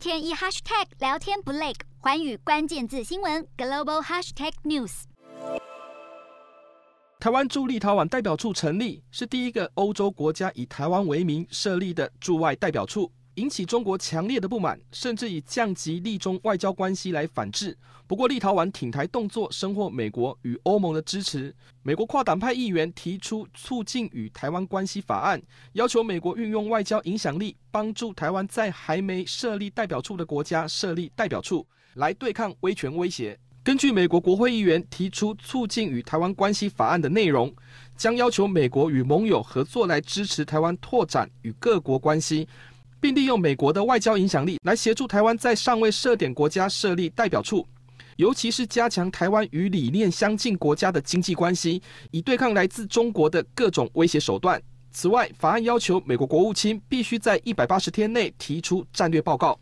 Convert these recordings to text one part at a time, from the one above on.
天一 hashtag 聊天不累，环宇关键字新闻 global hashtag news。台湾驻立陶宛代表处成立，是第一个欧洲国家以台湾为名设立的驻外代表处。引起中国强烈的不满，甚至以降级立中外交关系来反制。不过，立陶宛挺台动作深获美国与欧盟的支持。美国跨党派议员提出促进与台湾关系法案，要求美国运用外交影响力，帮助台湾在还没设立代表处的国家设立代表处，来对抗威权威胁。根据美国国会议员提出促进与台湾关系法案的内容，将要求美国与盟友合作来支持台湾拓展与各国关系。并利用美国的外交影响力来协助台湾在尚未设点国家设立代表处，尤其是加强台湾与理念相近国家的经济关系，以对抗来自中国的各种威胁手段。此外，法案要求美国国务卿必须在一百八十天内提出战略报告。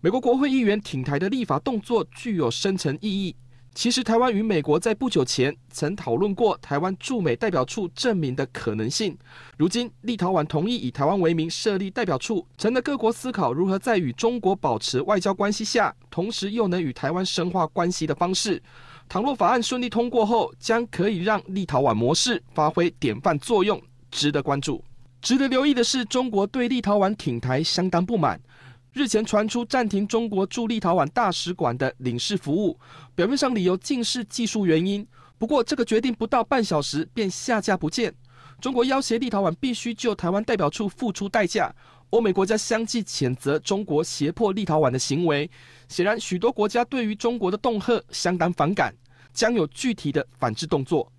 美国国会议员挺台的立法动作具有深层意义。其实，台湾与美国在不久前曾讨论过台湾驻美代表处证明的可能性。如今，立陶宛同意以台湾为名设立代表处，成了各国思考如何在与中国保持外交关系下，同时又能与台湾深化关系的方式。倘若法案顺利通过后，将可以让立陶宛模式发挥典范作用，值得关注。值得留意的是，中国对立陶宛挺台相当不满。日前传出暂停中国驻立陶宛大使馆的领事服务，表面上理由尽是技术原因。不过这个决定不到半小时便下架不见。中国要挟立陶宛必须就台湾代表处付出代价。欧美国家相继谴责中国胁迫立陶宛的行为。显然，许多国家对于中国的恫吓相当反感，将有具体的反制动作。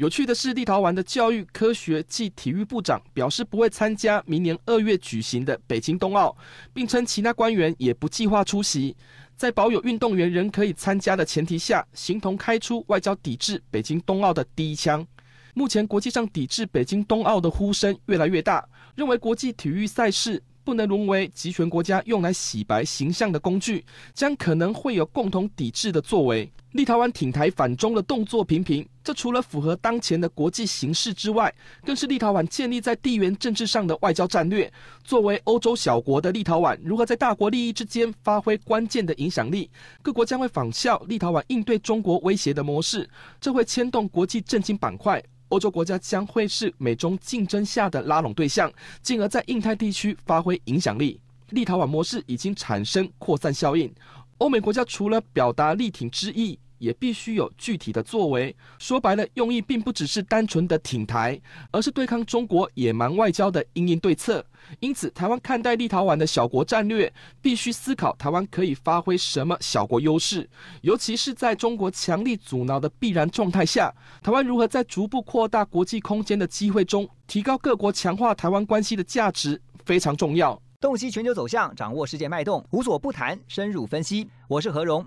有趣的是，立陶宛的教育、科学暨体育部长表示不会参加明年二月举行的北京冬奥，并称其他官员也不计划出席，在保有运动员仍可以参加的前提下，形同开出外交抵制北京冬奥的第一枪。目前国际上抵制北京冬奥的呼声越来越大，认为国际体育赛事不能沦为集权国家用来洗白形象的工具，将可能会有共同抵制的作为。立陶宛挺台反中的动作频频，这除了符合当前的国际形势之外，更是立陶宛建立在地缘政治上的外交战略。作为欧洲小国的立陶宛，如何在大国利益之间发挥关键的影响力？各国将会仿效立陶宛应对中国威胁的模式，这会牵动国际政经板块。欧洲国家将会是美中竞争下的拉拢对象，进而在印太地区发挥影响力。立陶宛模式已经产生扩散效应。欧美国家除了表达力挺之意，也必须有具体的作为。说白了，用意并不只是单纯的挺台，而是对抗中国野蛮外交的因应对策。因此，台湾看待立陶宛的小国战略，必须思考台湾可以发挥什么小国优势，尤其是在中国强力阻挠的必然状态下，台湾如何在逐步扩大国际空间的机会中，提高各国强化台湾关系的价值，非常重要。洞悉全球走向，掌握世界脉动，无所不谈，深入分析。我是何荣，